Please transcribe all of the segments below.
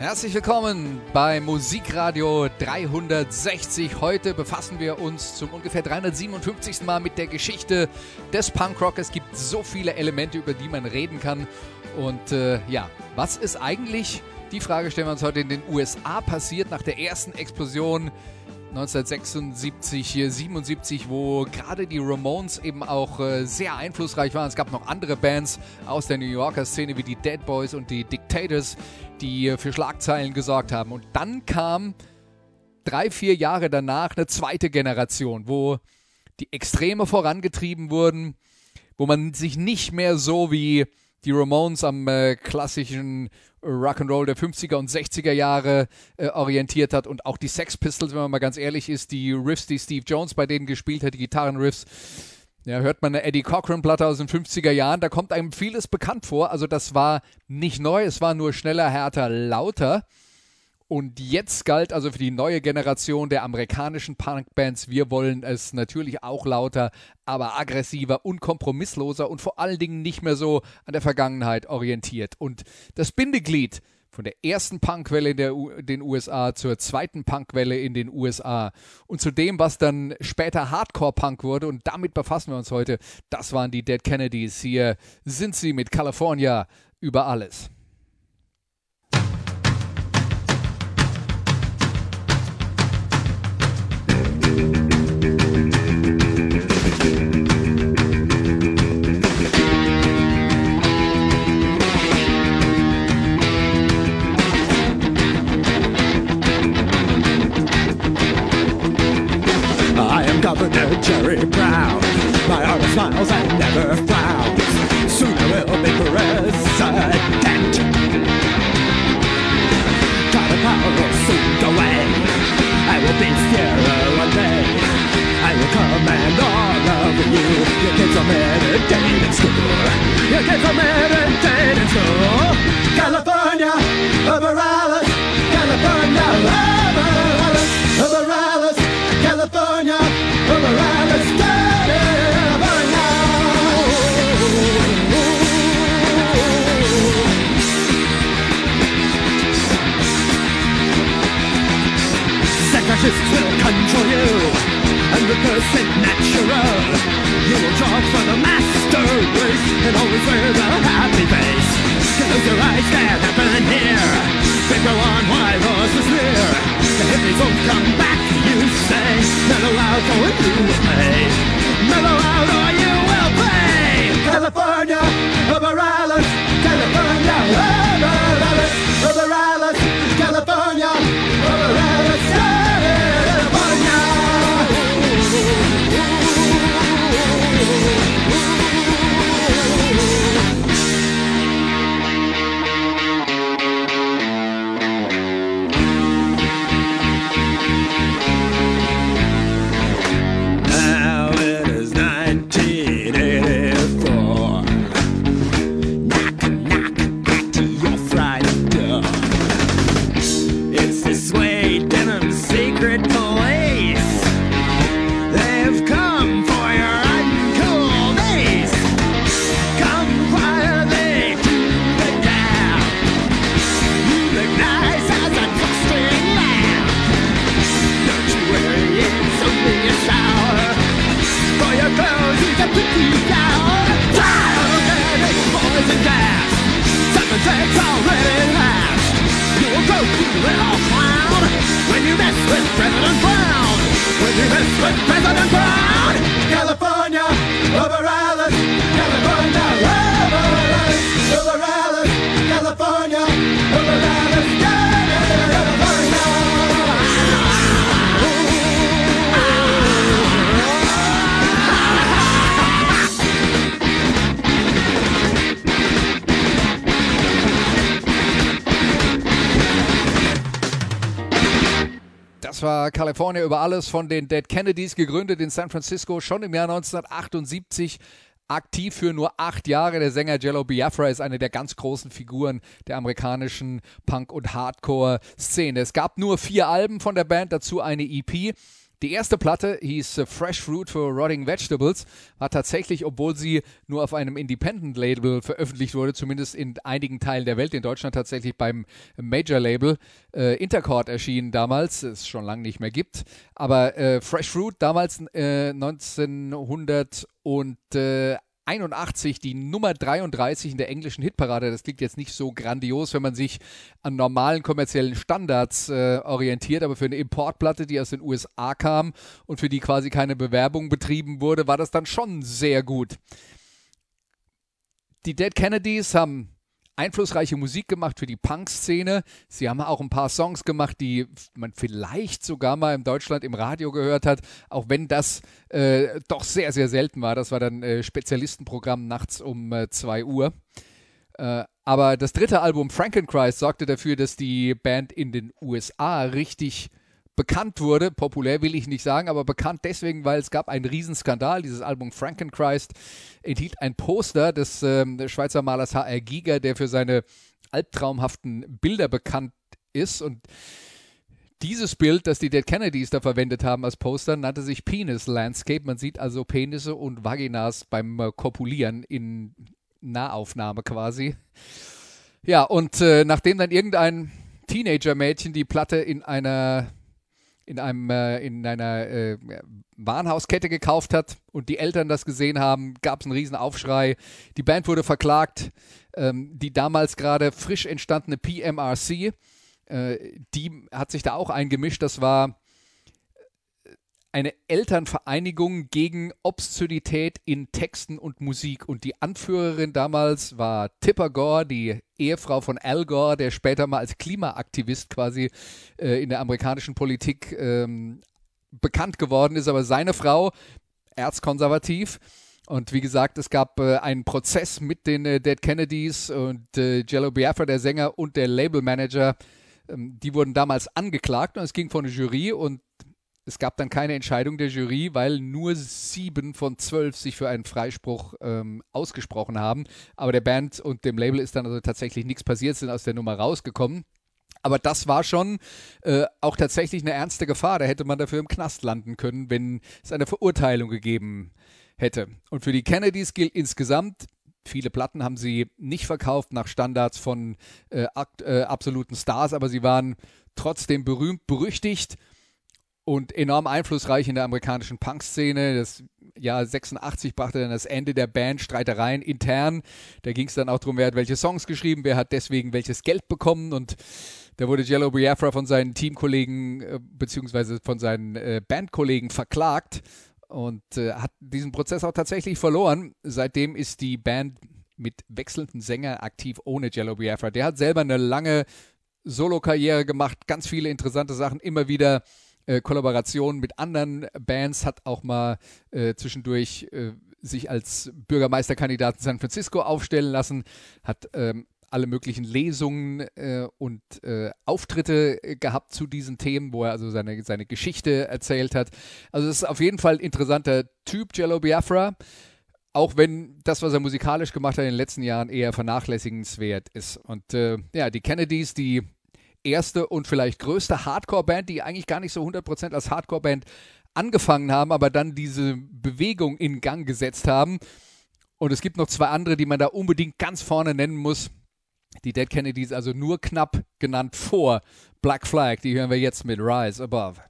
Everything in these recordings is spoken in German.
Herzlich willkommen bei Musikradio 360. Heute befassen wir uns zum ungefähr 357. Mal mit der Geschichte des Punkrock. Es gibt so viele Elemente, über die man reden kann. Und äh, ja, was ist eigentlich, die Frage stellen wir uns heute in den USA passiert nach der ersten Explosion 1976, 77, wo gerade die Ramones eben auch äh, sehr einflussreich waren. Es gab noch andere Bands aus der New Yorker Szene wie die Dead Boys und die Dictators, die äh, für Schlagzeilen gesorgt haben. Und dann kam drei, vier Jahre danach eine zweite Generation, wo die Extreme vorangetrieben wurden, wo man sich nicht mehr so wie die Ramones am äh, klassischen Rock'n'Roll der 50er und 60er Jahre äh, orientiert hat und auch die Sex Pistols, wenn man mal ganz ehrlich ist, die Riffs, die Steve Jones bei denen gespielt hat, die Gitarrenriffs. Ja, hört man eine Eddie Cochran Platte aus den 50er Jahren, da kommt einem vieles bekannt vor. Also das war nicht neu, es war nur schneller, härter, lauter. Und jetzt galt also für die neue Generation der amerikanischen Punkbands, wir wollen es natürlich auch lauter, aber aggressiver und kompromissloser und vor allen Dingen nicht mehr so an der Vergangenheit orientiert. Und das Bindeglied von der ersten Punkwelle in der U den USA zur zweiten Punkwelle in den USA und zu dem, was dann später Hardcore-Punk wurde. Und damit befassen wir uns heute. Das waren die Dead Kennedys. Hier sind sie mit California über alles. Governor Jerry Brown. My heart smiles and never frowns. Separatists will control you, hundred percent natural. You will talk for the master race and always wear a happy face. Close your eyes, can't happen here. Figure on why was this near. The hippies won't come back, you say. Mellow out or you will pay. Mellow out or you will pay. California, over Alice. California über alles von den Dead Kennedys, gegründet in San Francisco schon im Jahr 1978 aktiv für nur acht Jahre. Der Sänger Jello Biafra ist eine der ganz großen Figuren der amerikanischen Punk- und Hardcore-Szene. Es gab nur vier Alben von der Band, dazu eine EP. Die erste Platte hieß äh, Fresh Fruit for Rotting Vegetables, war tatsächlich, obwohl sie nur auf einem Independent-Label veröffentlicht wurde, zumindest in einigen Teilen der Welt, in Deutschland tatsächlich beim Major-Label, äh, Intercord erschienen damals, es schon lange nicht mehr gibt. Aber äh, Fresh Fruit damals äh, 1900 und äh, 81 die Nummer 33 in der englischen Hitparade. Das klingt jetzt nicht so grandios, wenn man sich an normalen kommerziellen Standards äh, orientiert, aber für eine Importplatte, die aus den USA kam und für die quasi keine Bewerbung betrieben wurde, war das dann schon sehr gut. Die Dead Kennedys haben einflussreiche Musik gemacht für die Punk-Szene. Sie haben auch ein paar Songs gemacht, die man vielleicht sogar mal in Deutschland im Radio gehört hat, auch wenn das äh, doch sehr, sehr selten war. Das war dann äh, Spezialistenprogramm nachts um 2 äh, Uhr. Äh, aber das dritte Album Frankenchrist sorgte dafür, dass die Band in den USA richtig bekannt wurde, populär will ich nicht sagen, aber bekannt deswegen, weil es gab einen Riesenskandal. Dieses Album Frankenchrist enthielt ein Poster des, ähm, Schweizer Malers H.R. Giger, der für seine albtraumhaften Bilder bekannt ist und dieses Bild, das die Dead Kennedys da verwendet haben als Poster, nannte sich Penis Landscape. Man sieht also Penisse und Vaginas beim äh, Kopulieren in Nahaufnahme quasi. Ja, und äh, nachdem dann irgendein Teenager-Mädchen die Platte in einer in einem äh, in einer äh, Warenhauskette gekauft hat und die Eltern das gesehen haben, gab es einen riesen Aufschrei. Die Band wurde verklagt. Ähm, die damals gerade frisch entstandene PMRC, äh, die hat sich da auch eingemischt. Das war eine Elternvereinigung gegen Obszönität in Texten und Musik. Und die Anführerin damals war Tipper Gore, die Ehefrau von Al Gore, der später mal als Klimaaktivist quasi äh, in der amerikanischen Politik ähm, bekannt geworden ist. Aber seine Frau, erzkonservativ, und wie gesagt, es gab äh, einen Prozess mit den äh, Dead Kennedys und äh, Jello Biafra, der Sänger und der Labelmanager. Ähm, die wurden damals angeklagt und es ging vor eine Jury und es gab dann keine Entscheidung der Jury, weil nur sieben von zwölf sich für einen Freispruch ähm, ausgesprochen haben. Aber der Band und dem Label ist dann also tatsächlich nichts passiert, sind aus der Nummer rausgekommen. Aber das war schon äh, auch tatsächlich eine ernste Gefahr. Da hätte man dafür im Knast landen können, wenn es eine Verurteilung gegeben hätte. Und für die Kennedys gilt insgesamt, viele Platten haben sie nicht verkauft nach Standards von äh, äh, absoluten Stars, aber sie waren trotzdem berühmt, berüchtigt und enorm einflussreich in der amerikanischen Punk-Szene. Das Jahr 86 brachte dann das Ende der Band, Streitereien intern. Da ging es dann auch darum, wer hat welche Songs geschrieben, wer hat deswegen welches Geld bekommen und da wurde Jello Biafra von seinen Teamkollegen äh, beziehungsweise von seinen äh, Bandkollegen verklagt und äh, hat diesen Prozess auch tatsächlich verloren. Seitdem ist die Band mit wechselnden Sängern aktiv ohne Jello Biafra. Der hat selber eine lange Solo-Karriere gemacht, ganz viele interessante Sachen, immer wieder äh, Kollaborationen mit anderen Bands, hat auch mal äh, zwischendurch äh, sich als Bürgermeisterkandidat in San Francisco aufstellen lassen, hat ähm, alle möglichen Lesungen äh, und äh, Auftritte äh, gehabt zu diesen Themen, wo er also seine, seine Geschichte erzählt hat. Also es ist auf jeden Fall ein interessanter Typ, Jello Biafra, auch wenn das, was er musikalisch gemacht hat in den letzten Jahren, eher vernachlässigenswert ist. Und äh, ja, die Kennedys, die erste und vielleicht größte Hardcore-Band, die eigentlich gar nicht so 100% als Hardcore-Band angefangen haben, aber dann diese Bewegung in Gang gesetzt haben. Und es gibt noch zwei andere, die man da unbedingt ganz vorne nennen muss. Die Dead Kennedys, also nur knapp genannt vor Black Flag, die hören wir jetzt mit Rise Above.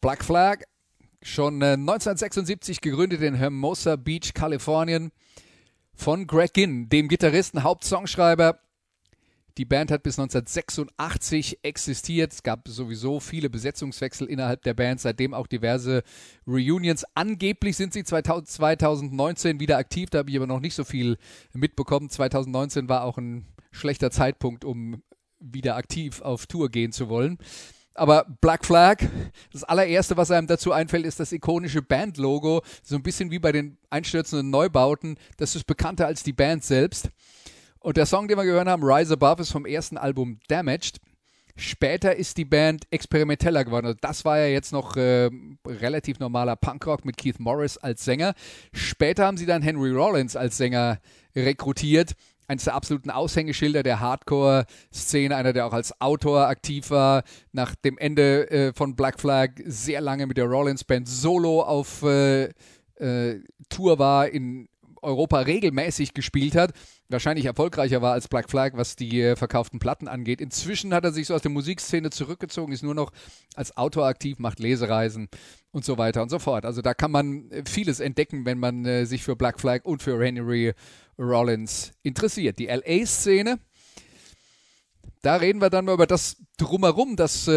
Black Flag, schon äh, 1976 gegründet in Hermosa Beach, Kalifornien, von Greg Ginn, dem Gitarristen, Hauptsongschreiber. Die Band hat bis 1986 existiert. Es gab sowieso viele Besetzungswechsel innerhalb der Band, seitdem auch diverse Reunions. Angeblich sind sie 2000, 2019 wieder aktiv, da habe ich aber noch nicht so viel mitbekommen. 2019 war auch ein schlechter Zeitpunkt, um wieder aktiv auf Tour gehen zu wollen. Aber Black Flag, das allererste, was einem dazu einfällt, ist das ikonische Bandlogo. So ein bisschen wie bei den einstürzenden Neubauten. Das ist bekannter als die Band selbst. Und der Song, den wir gehört haben, Rise Above, ist vom ersten Album Damaged. Später ist die Band experimenteller geworden. Also das war ja jetzt noch äh, relativ normaler Punkrock mit Keith Morris als Sänger. Später haben sie dann Henry Rollins als Sänger rekrutiert. Eines der absoluten Aushängeschilder der Hardcore-Szene, einer, der auch als Autor aktiv war. Nach dem Ende äh, von Black Flag sehr lange mit der Rollins Band solo auf äh, äh, Tour war, in Europa regelmäßig gespielt hat, wahrscheinlich erfolgreicher war als Black Flag, was die äh, verkauften Platten angeht. Inzwischen hat er sich so aus der Musikszene zurückgezogen, ist nur noch als Autor aktiv, macht Lesereisen und so weiter und so fort. Also da kann man äh, vieles entdecken, wenn man äh, sich für Black Flag und für Henry Rollins interessiert. Die LA-Szene, da reden wir dann mal über das Drumherum, das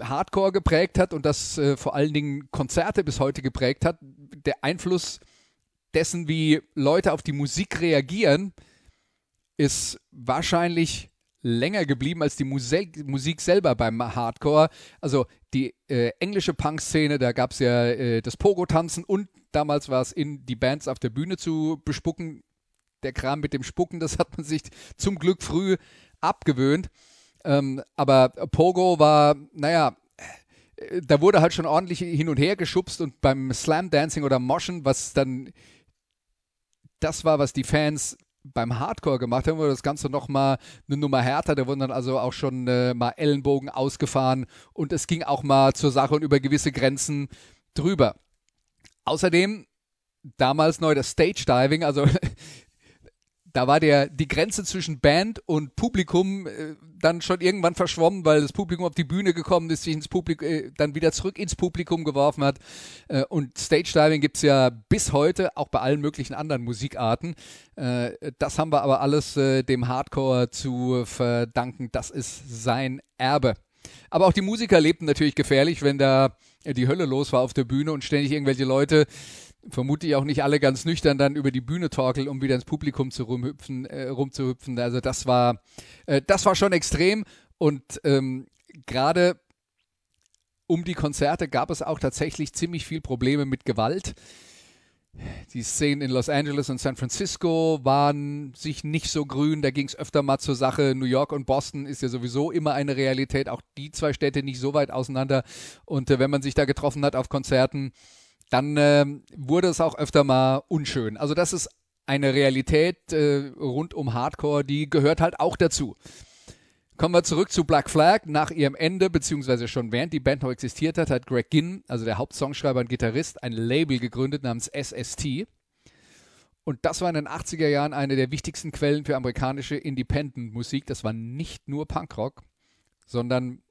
Hardcore geprägt hat und das vor allen Dingen Konzerte bis heute geprägt hat. Der Einfluss dessen, wie Leute auf die Musik reagieren, ist wahrscheinlich länger geblieben als die Muse Musik selber beim Hardcore. Also die äh, englische Punk-Szene, da gab es ja äh, das Pogo-Tanzen und damals war es in die Bands auf der Bühne zu bespucken. Der Kram mit dem Spucken, das hat man sich zum Glück früh abgewöhnt. Ähm, aber Pogo war, naja, äh, da wurde halt schon ordentlich hin und her geschubst und beim Slam Dancing oder Moschen, was dann das war, was die Fans beim Hardcore gemacht haben, wurde das Ganze nochmal eine Nummer härter. Da wurden dann also auch schon äh, mal Ellenbogen ausgefahren und es ging auch mal zur Sache und über gewisse Grenzen drüber. Außerdem damals neu das Stage Diving, also da war der, die Grenze zwischen Band und Publikum äh, dann schon irgendwann verschwommen, weil das Publikum auf die Bühne gekommen ist, sich ins Publikum, äh, dann wieder zurück ins Publikum geworfen hat. Äh, und Stage Diving gibt's ja bis heute, auch bei allen möglichen anderen Musikarten. Äh, das haben wir aber alles äh, dem Hardcore zu verdanken. Das ist sein Erbe. Aber auch die Musiker lebten natürlich gefährlich, wenn da die Hölle los war auf der Bühne und ständig irgendwelche Leute vermutlich auch nicht alle ganz nüchtern dann über die Bühne torkeln, um wieder ins Publikum zu rumhüpfen, äh, rumzuhüpfen. Also das war, äh, das war schon extrem und ähm, gerade um die Konzerte gab es auch tatsächlich ziemlich viel Probleme mit Gewalt. Die Szenen in Los Angeles und San Francisco waren sich nicht so grün, da ging es öfter mal zur Sache. New York und Boston ist ja sowieso immer eine Realität, auch die zwei Städte nicht so weit auseinander. Und äh, wenn man sich da getroffen hat auf Konzerten, dann äh, wurde es auch öfter mal unschön. Also das ist eine Realität äh, rund um Hardcore, die gehört halt auch dazu. Kommen wir zurück zu Black Flag. Nach ihrem Ende, beziehungsweise schon während die Band noch existiert hat, hat Greg Ginn, also der Hauptsongschreiber und Gitarrist, ein Label gegründet namens SST. Und das war in den 80er Jahren eine der wichtigsten Quellen für amerikanische Independent-Musik. Das war nicht nur Punkrock, sondern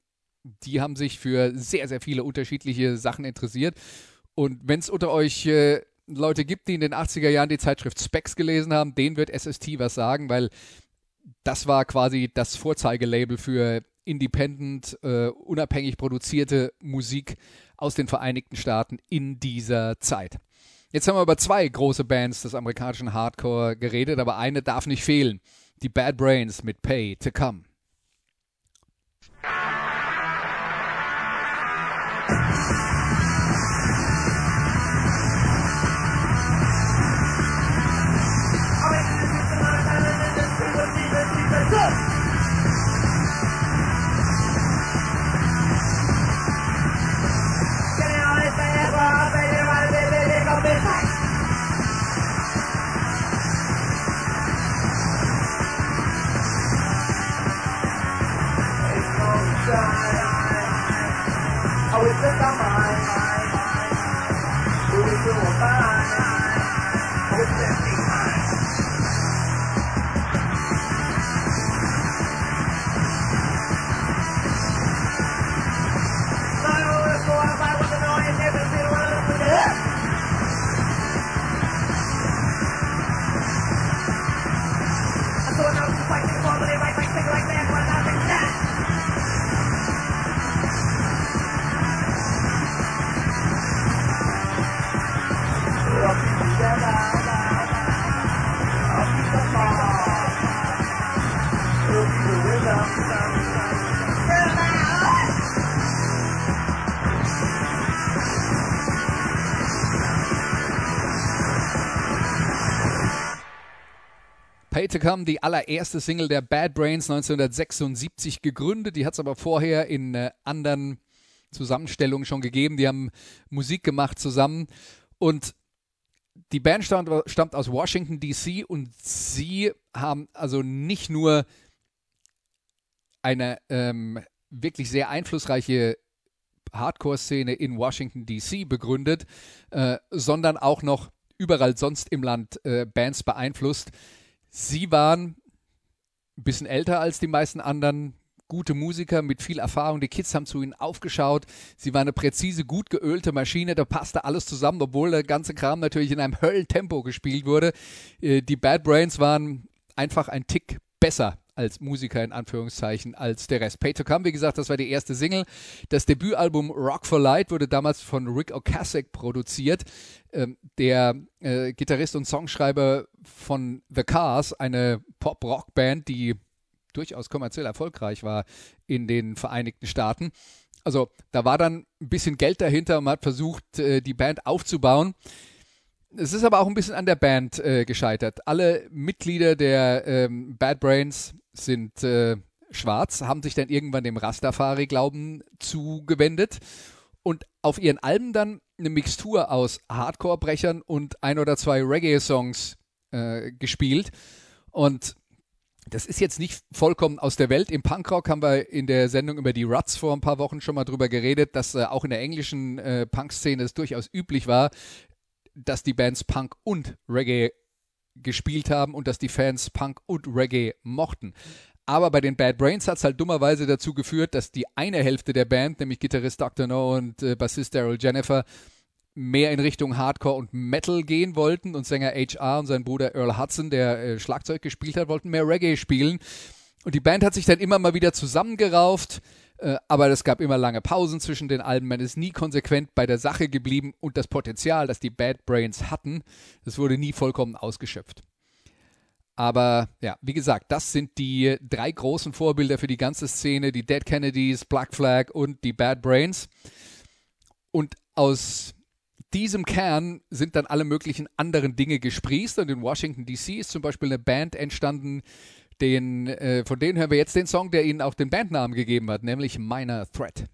die haben sich für sehr, sehr viele unterschiedliche Sachen interessiert. Und wenn es unter euch äh, Leute gibt, die in den 80er Jahren die Zeitschrift Specs gelesen haben, denen wird SST was sagen, weil das war quasi das Vorzeigelabel für independent, äh, unabhängig produzierte Musik aus den Vereinigten Staaten in dieser Zeit. Jetzt haben wir über zwei große Bands des amerikanischen Hardcore geredet, aber eine darf nicht fehlen. Die Bad Brains mit Pay to Come. To Come, die allererste Single der Bad Brains 1976 gegründet. Die hat es aber vorher in äh, anderen Zusammenstellungen schon gegeben. Die haben Musik gemacht zusammen. Und die Band stammt, stammt aus Washington, D.C. und sie haben also nicht nur eine ähm, wirklich sehr einflussreiche Hardcore-Szene in Washington, D.C. begründet, äh, sondern auch noch überall sonst im Land äh, Bands beeinflusst. Sie waren ein bisschen älter als die meisten anderen, gute Musiker mit viel Erfahrung. Die Kids haben zu ihnen aufgeschaut. Sie war eine präzise, gut geölte Maschine. Da passte alles zusammen, obwohl der ganze Kram natürlich in einem Höllentempo gespielt wurde. Äh, die Bad Brains waren einfach ein Tick besser als Musiker in Anführungszeichen als der Rest. Pay to Come, wie gesagt, das war die erste Single. Das Debütalbum Rock for Light wurde damals von Rick Ocasek produziert, ähm, der äh, Gitarrist und Songschreiber von The Cars, eine Pop-Rock-Band, die durchaus kommerziell erfolgreich war in den Vereinigten Staaten. Also da war dann ein bisschen Geld dahinter und man hat versucht, äh, die Band aufzubauen. Es ist aber auch ein bisschen an der Band äh, gescheitert. Alle Mitglieder der ähm, Bad Brains sind äh, schwarz, haben sich dann irgendwann dem Rastafari-Glauben zugewendet und auf ihren Alben dann eine Mixtur aus Hardcore-Brechern und ein oder zwei Reggae-Songs äh, gespielt. Und das ist jetzt nicht vollkommen aus der Welt. Im Punkrock haben wir in der Sendung über die Ruts vor ein paar Wochen schon mal drüber geredet, dass äh, auch in der englischen äh, Punk-Szene es durchaus üblich war, dass die Bands Punk und Reggae gespielt haben und dass die Fans Punk und Reggae mochten. Aber bei den Bad Brains hat es halt dummerweise dazu geführt, dass die eine Hälfte der Band, nämlich Gitarrist Dr. No und äh, Bassist Daryl Jennifer, mehr in Richtung Hardcore und Metal gehen wollten und Sänger HR und sein Bruder Earl Hudson, der äh, Schlagzeug gespielt hat, wollten mehr Reggae spielen. Und die Band hat sich dann immer mal wieder zusammengerauft, aber es gab immer lange Pausen zwischen den Alben. Man ist nie konsequent bei der Sache geblieben und das Potenzial, das die Bad Brains hatten, das wurde nie vollkommen ausgeschöpft. Aber ja, wie gesagt, das sind die drei großen Vorbilder für die ganze Szene, die Dead Kennedys, Black Flag und die Bad Brains. Und aus diesem Kern sind dann alle möglichen anderen Dinge gesprießt. Und in Washington DC ist zum Beispiel eine Band entstanden, den, äh, von denen hören wir jetzt den Song, der ihnen auch den Bandnamen gegeben hat, nämlich Minor Threat.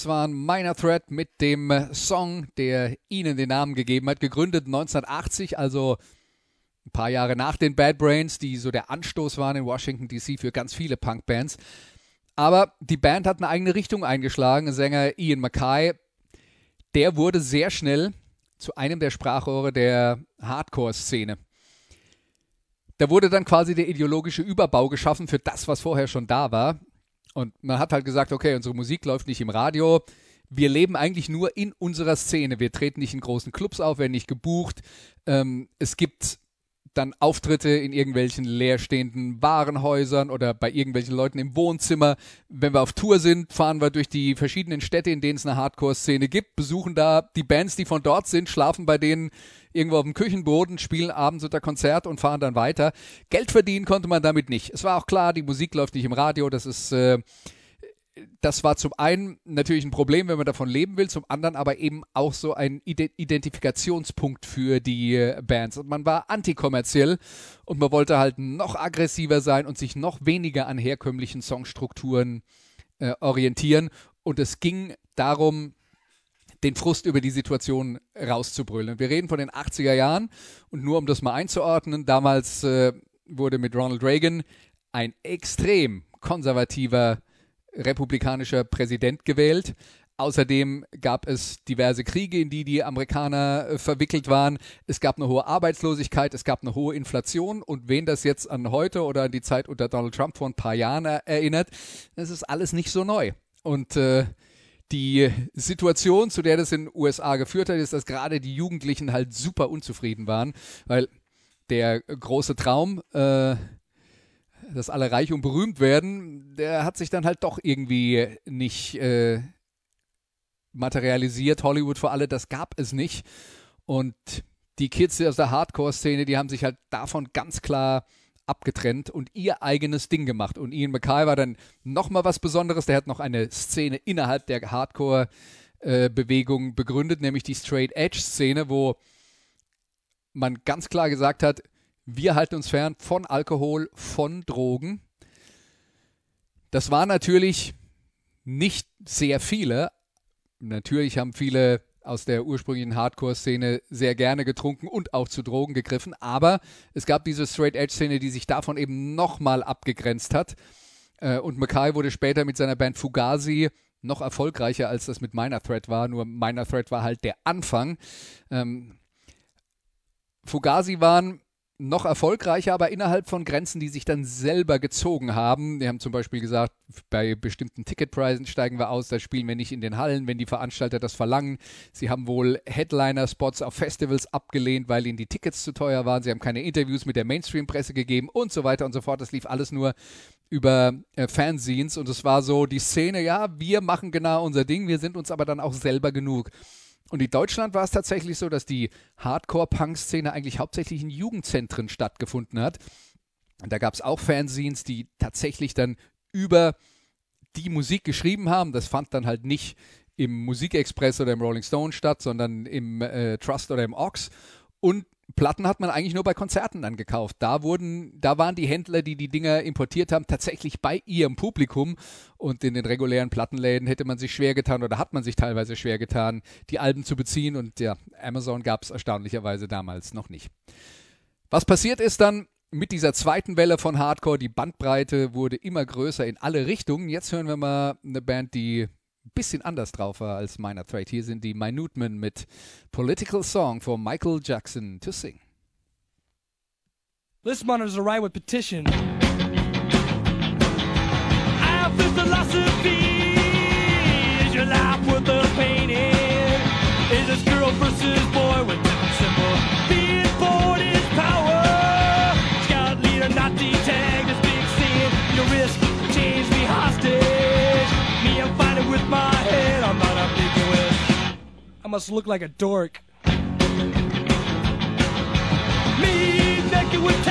Das war ein Minor Threat mit dem äh, Song, der ihnen den Namen gegeben hat. Gegründet 1980, also ein paar Jahre nach den Bad Brains, die so der Anstoß waren in Washington DC für ganz viele Punkbands. Aber die Band hat eine eigene Richtung eingeschlagen. Sänger Ian Mackay, der wurde sehr schnell zu einem der Sprachrohre der Hardcore-Szene. Da wurde dann quasi der ideologische Überbau geschaffen für das, was vorher schon da war. Und man hat halt gesagt, okay, unsere Musik läuft nicht im Radio. Wir leben eigentlich nur in unserer Szene. Wir treten nicht in großen Clubs auf, werden nicht gebucht. Ähm, es gibt dann Auftritte in irgendwelchen leerstehenden Warenhäusern oder bei irgendwelchen Leuten im Wohnzimmer. Wenn wir auf Tour sind, fahren wir durch die verschiedenen Städte, in denen es eine Hardcore-Szene gibt, besuchen da die Bands, die von dort sind, schlafen bei denen irgendwo auf dem Küchenboden, spielen abends unter Konzert und fahren dann weiter. Geld verdienen konnte man damit nicht. Es war auch klar, die Musik läuft nicht im Radio, das ist äh, das war zum einen natürlich ein Problem, wenn man davon leben will, zum anderen aber eben auch so ein Identifikationspunkt für die Bands. Und man war antikommerziell und man wollte halt noch aggressiver sein und sich noch weniger an herkömmlichen Songstrukturen äh, orientieren. Und es ging darum, den Frust über die Situation rauszubrüllen. Wir reden von den 80er Jahren und nur um das mal einzuordnen, damals äh, wurde mit Ronald Reagan ein extrem konservativer republikanischer Präsident gewählt. Außerdem gab es diverse Kriege, in die die Amerikaner äh, verwickelt waren. Es gab eine hohe Arbeitslosigkeit, es gab eine hohe Inflation. Und wen das jetzt an heute oder an die Zeit unter Donald Trump vor ein paar Jahren erinnert, das ist alles nicht so neu. Und äh, die Situation, zu der das in den USA geführt hat, ist, dass gerade die Jugendlichen halt super unzufrieden waren, weil der große Traum, äh, dass alle reich und berühmt werden, der hat sich dann halt doch irgendwie nicht äh, materialisiert. Hollywood für alle, das gab es nicht. Und die Kids aus der Hardcore-Szene, die haben sich halt davon ganz klar abgetrennt und ihr eigenes Ding gemacht. Und Ian McKay war dann nochmal was Besonderes. Der hat noch eine Szene innerhalb der Hardcore-Bewegung äh, begründet, nämlich die Straight Edge-Szene, wo man ganz klar gesagt hat, wir halten uns fern von Alkohol, von Drogen. Das war natürlich nicht sehr viele. Natürlich haben viele aus der ursprünglichen Hardcore-Szene sehr gerne getrunken und auch zu Drogen gegriffen. Aber es gab diese Straight-Edge-Szene, die sich davon eben nochmal abgegrenzt hat. Äh, und Mackay wurde später mit seiner Band Fugazi noch erfolgreicher, als das mit Minor Threat war. Nur Minor Threat war halt der Anfang. Ähm, Fugazi waren noch erfolgreicher, aber innerhalb von Grenzen, die sich dann selber gezogen haben. Die haben zum Beispiel gesagt, bei bestimmten Ticketpreisen steigen wir aus, da spielen wir nicht in den Hallen, wenn die Veranstalter das verlangen. Sie haben wohl Headliner-Spots auf Festivals abgelehnt, weil ihnen die Tickets zu teuer waren. Sie haben keine Interviews mit der Mainstream-Presse gegeben und so weiter und so fort. Das lief alles nur über äh, Fanzines und es war so die Szene, ja, wir machen genau unser Ding, wir sind uns aber dann auch selber genug. Und in Deutschland war es tatsächlich so, dass die Hardcore-Punk-Szene eigentlich hauptsächlich in Jugendzentren stattgefunden hat. Und da gab es auch Fanzines, die tatsächlich dann über die Musik geschrieben haben. Das fand dann halt nicht im Musikexpress oder im Rolling Stone statt, sondern im äh, Trust oder im Ox. Und Platten hat man eigentlich nur bei Konzerten dann gekauft. Da wurden, da waren die Händler, die die Dinger importiert haben, tatsächlich bei ihrem Publikum. Und in den regulären Plattenläden hätte man sich schwer getan oder hat man sich teilweise schwer getan, die Alben zu beziehen. Und ja, Amazon gab es erstaunlicherweise damals noch nicht. Was passiert ist dann mit dieser zweiten Welle von Hardcore, die Bandbreite wurde immer größer in alle Richtungen. Jetzt hören wir mal eine Band, die bisschen anders drauf war als Minor Threat. Hier sind die Minutemen mit Political Song for Michael Jackson to sing. List monitors are right with petition. Have philosophy. Is your life worth the painting? Is this girl versus boy must look like a dork. Me naked with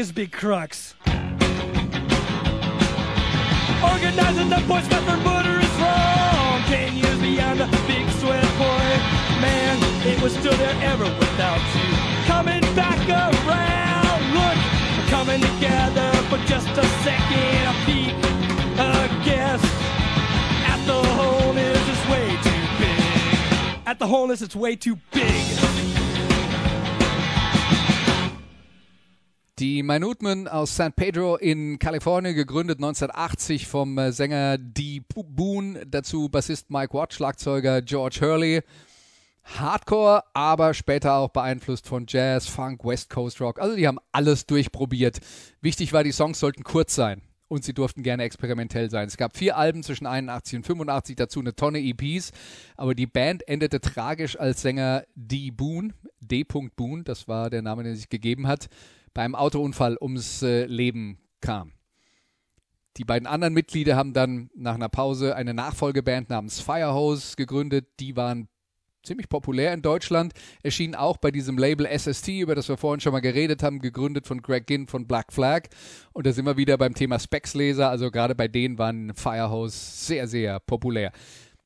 this big crux. Organizing the boys, Bedford Butter is wrong. Ten years beyond the big sweat boy. Man, it was still there ever without you. Coming back around. Look, we're coming together for just a second. A peek, a guess. At the wholeness, it's way too big. At the wholeness, it's way too big. Die Minutemen aus San Pedro in Kalifornien, gegründet 1980 vom äh, Sänger Dee Boone, dazu Bassist Mike Watt, Schlagzeuger George Hurley. Hardcore, aber später auch beeinflusst von Jazz, Funk, West Coast Rock. Also die haben alles durchprobiert. Wichtig war, die Songs sollten kurz sein und sie durften gerne experimentell sein. Es gab vier Alben zwischen 81 und 85, dazu eine Tonne EPs, aber die Band endete tragisch als Sänger D. Boone, D. Boone, das war der Name, den sich gegeben hat, beim Autounfall ums äh, Leben kam. Die beiden anderen Mitglieder haben dann nach einer Pause eine Nachfolgeband namens Firehose gegründet. Die waren ziemlich populär in Deutschland, erschienen auch bei diesem Label SST, über das wir vorhin schon mal geredet haben, gegründet von Greg Ginn von Black Flag. Und da sind wir wieder beim Thema Specs-Leser. Also gerade bei denen waren Firehose sehr, sehr populär.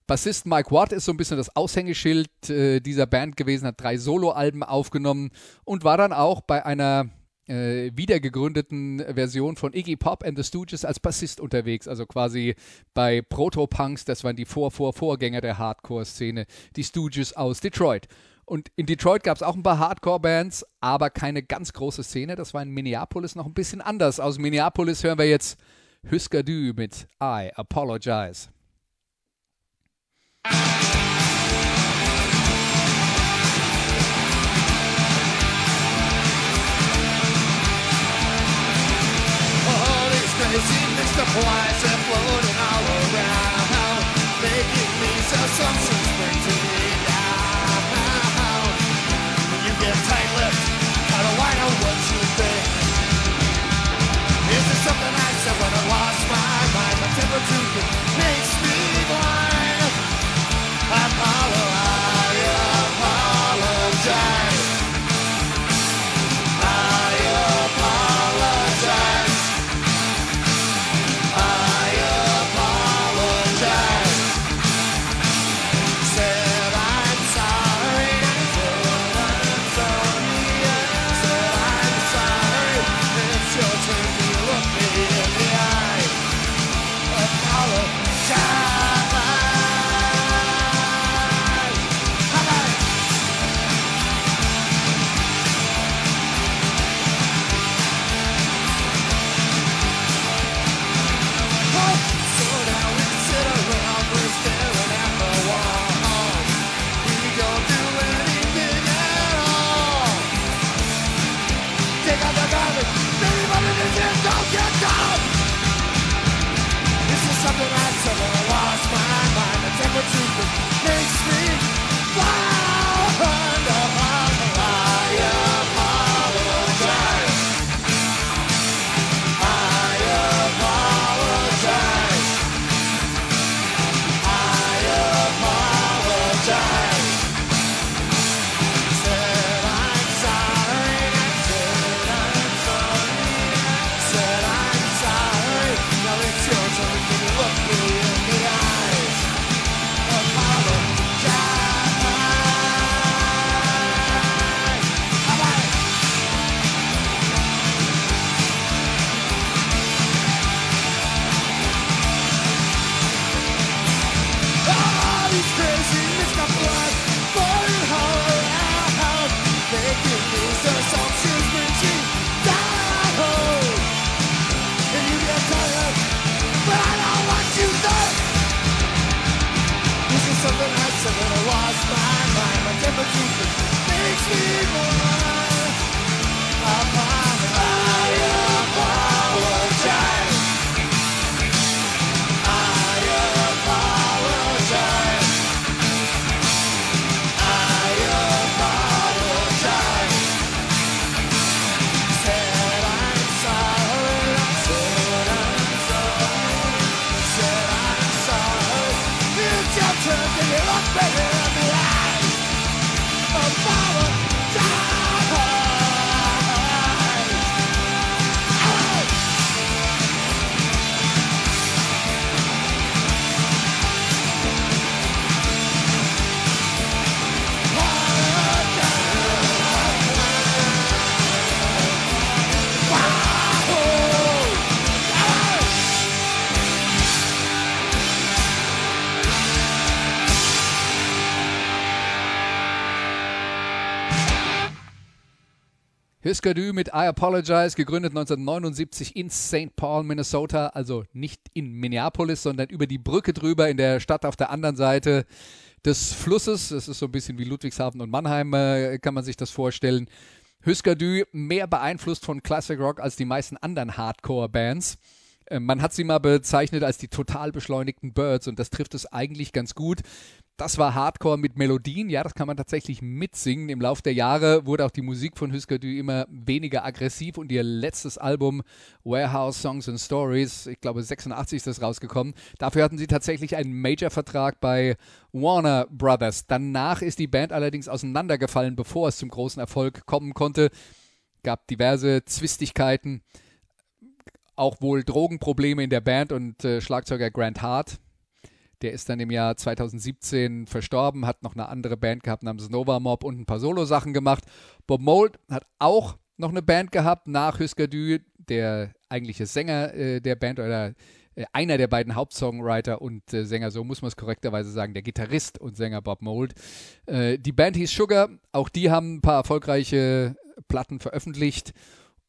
Bassist Mike Watt ist so ein bisschen das Aushängeschild äh, dieser Band gewesen, hat drei Soloalben aufgenommen und war dann auch bei einer äh, wiedergegründeten Version von Iggy Pop and the Stooges als Bassist unterwegs, also quasi bei Proto-Punks, das waren die Vor-Vor-Vorgänger der Hardcore-Szene, die Stooges aus Detroit. Und in Detroit gab es auch ein paar Hardcore-Bands, aber keine ganz große Szene. Das war in Minneapolis noch ein bisschen anders. Aus Minneapolis hören wir jetzt Husker Du mit I Apologize. You see Mr. Poison floating all around, making me so some. Husker Du mit I Apologize, gegründet 1979 in St. Paul, Minnesota, also nicht in Minneapolis, sondern über die Brücke drüber in der Stadt auf der anderen Seite des Flusses. Das ist so ein bisschen wie Ludwigshafen und Mannheim, äh, kann man sich das vorstellen. Husker Du mehr beeinflusst von Classic Rock als die meisten anderen Hardcore-Bands. Äh, Man hat sie mal bezeichnet als die total beschleunigten Birds und das trifft es eigentlich ganz gut. Das war Hardcore mit Melodien, ja, das kann man tatsächlich mitsingen. Im Laufe der Jahre wurde auch die Musik von Husker Du immer weniger aggressiv und ihr letztes Album Warehouse Songs and Stories, ich glaube 86 ist das rausgekommen. Dafür hatten sie tatsächlich einen Major-Vertrag bei Warner Brothers. Danach ist die Band allerdings auseinandergefallen, bevor es zum großen Erfolg kommen konnte. Gab diverse Zwistigkeiten auch wohl Drogenprobleme in der Band und äh, Schlagzeuger Grant Hart, der ist dann im Jahr 2017 verstorben, hat noch eine andere Band gehabt namens Nova Mob und ein paar Solo-Sachen gemacht. Bob Mould hat auch noch eine Band gehabt nach Husker Du, der eigentliche Sänger äh, der Band oder äh, einer der beiden Hauptsongwriter und äh, Sänger, so muss man es korrekterweise sagen, der Gitarrist und Sänger Bob Mould. Äh, die Band hieß Sugar, auch die haben ein paar erfolgreiche Platten veröffentlicht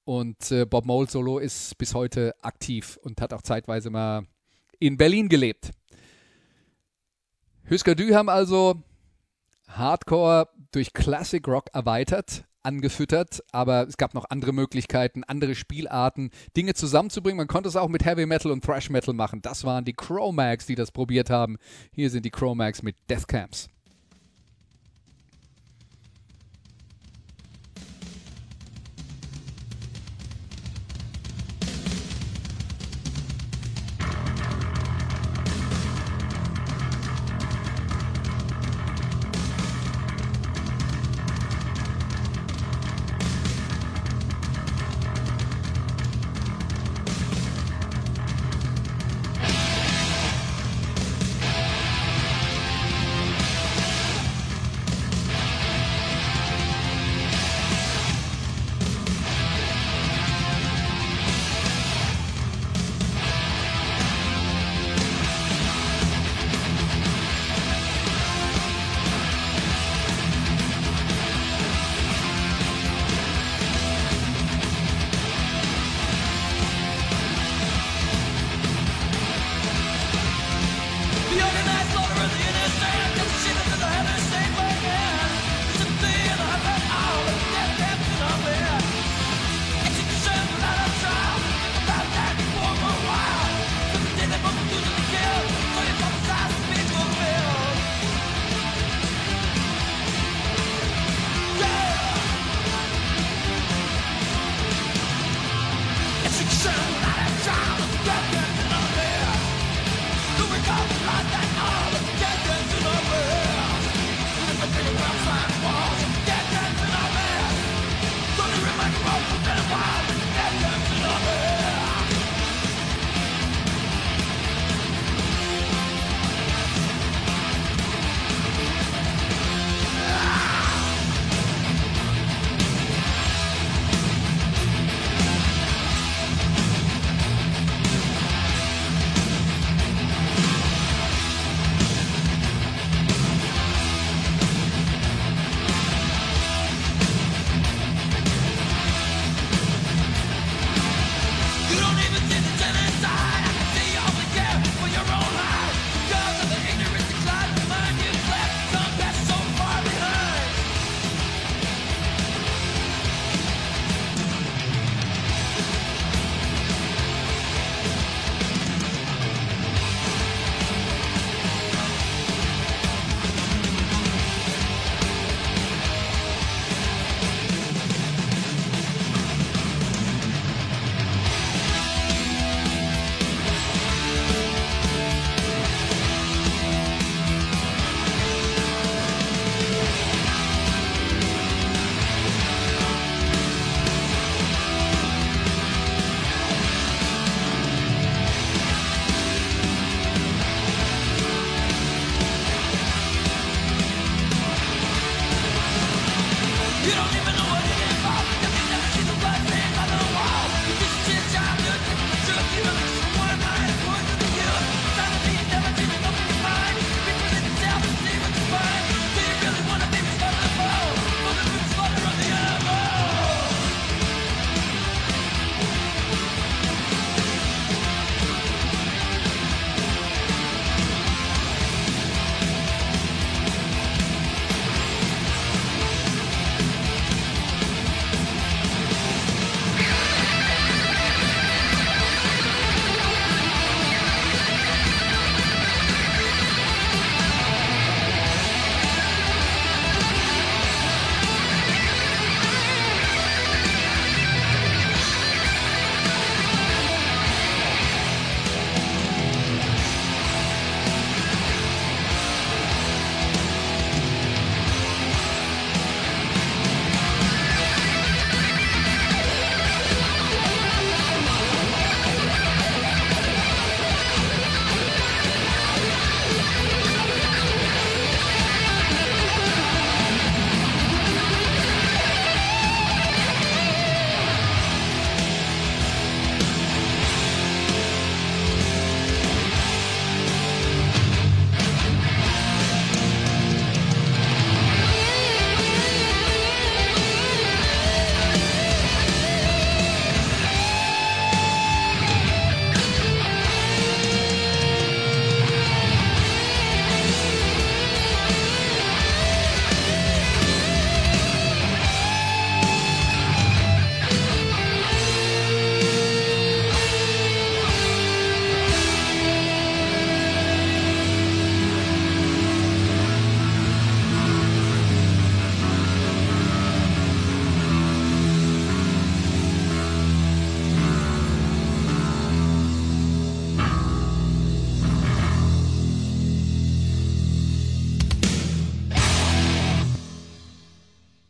und äh, Bob Mould Solo ist bis heute aktiv und hat auch zeitweise mal in Berlin gelebt. Husker Du haben also Hardcore durch Classic Rock erweitert, angefüttert, aber es gab noch andere Möglichkeiten, andere Spielarten, Dinge zusammenzubringen. Man konnte es auch mit Heavy Metal und Thrash Metal machen. Das waren die Chromags, die das probiert haben. Hier sind die Chromags mit Death Camps.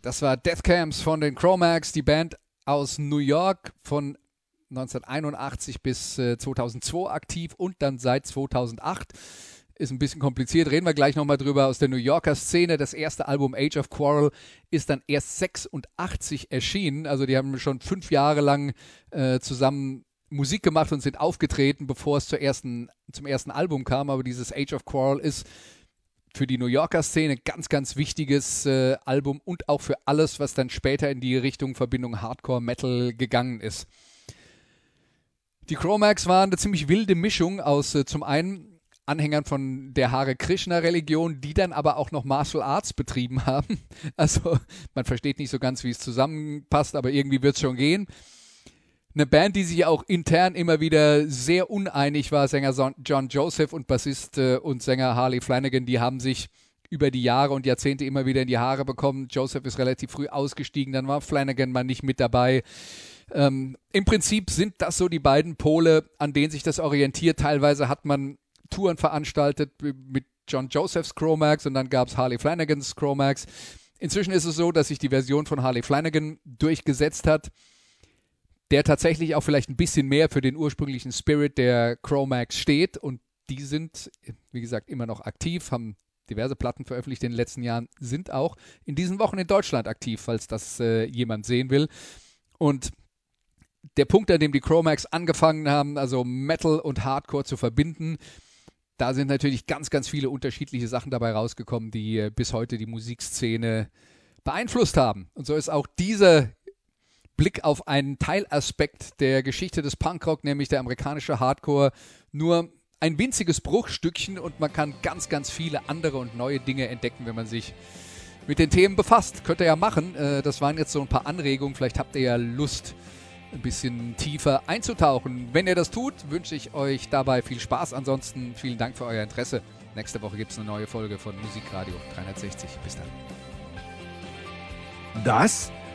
Das war Death Camps von den Chromax, die Band aus New York von 1981 bis äh, 2002 aktiv und dann seit 2008. Ist ein bisschen kompliziert, reden wir gleich nochmal drüber aus der New Yorker Szene. Das erste Album Age of Quarrel ist dann erst 86 erschienen. Also die haben schon fünf Jahre lang äh, zusammen Musik gemacht und sind aufgetreten, bevor es ersten, zum ersten Album kam. Aber dieses Age of Quarrel ist für die New Yorker Szene ganz, ganz wichtiges äh, Album und auch für alles, was dann später in die Richtung Verbindung Hardcore Metal gegangen ist. Die Chromax waren eine ziemlich wilde Mischung aus äh, zum einen Anhängern von der Hare Krishna Religion, die dann aber auch noch Martial Arts betrieben haben. Also man versteht nicht so ganz, wie es zusammenpasst, aber irgendwie wird es schon gehen. Eine Band, die sich auch intern immer wieder sehr uneinig war, Sänger John Joseph und Bassist äh, und Sänger Harley Flanagan, die haben sich über die Jahre und Jahrzehnte immer wieder in die Haare bekommen. Joseph ist relativ früh ausgestiegen, dann war Flanagan mal nicht mit dabei. Ähm, Im Prinzip sind das so die beiden Pole, an denen sich das orientiert. Teilweise hat man Touren veranstaltet mit John Josephs Chromax und dann gab es Harley Flanagans Chromax. Inzwischen ist es so, dass sich die Version von Harley Flanagan durchgesetzt hat, der tatsächlich auch vielleicht ein bisschen mehr für den ursprünglichen Spirit der Chromax steht und die sind, wie gesagt, immer noch aktiv, haben diverse Platten veröffentlicht in den letzten Jahren, sind auch in diesen Wochen in Deutschland aktiv, falls das äh, jemand sehen will. Und der Punkt, an dem die Chromax angefangen haben, also Metal und Hardcore zu verbinden, da sind natürlich ganz, ganz viele unterschiedliche Sachen dabei rausgekommen, die äh, bis heute die Musikszene beeinflusst haben. Und so ist auch dieser Blick auf einen Teilaspekt der Geschichte des Punkrock, nämlich der amerikanische Hardcore, nur ein winziges Bruchstückchen und man kann ganz, ganz viele andere und neue Dinge entdecken, wenn man sich mit den Themen befasst. Könnt ihr ja machen. Äh, Das waren jetzt so ein paar Anregungen. Vielleicht habt ihr ja Lust, ein bisschen tiefer einzutauchen. Wenn ihr das tut, wünsche ich euch dabei viel Spaß. Ansonsten vielen Dank für euer Interesse. Nächste Woche gibt es eine neue Folge von Musikradio 360. Bis dann. Das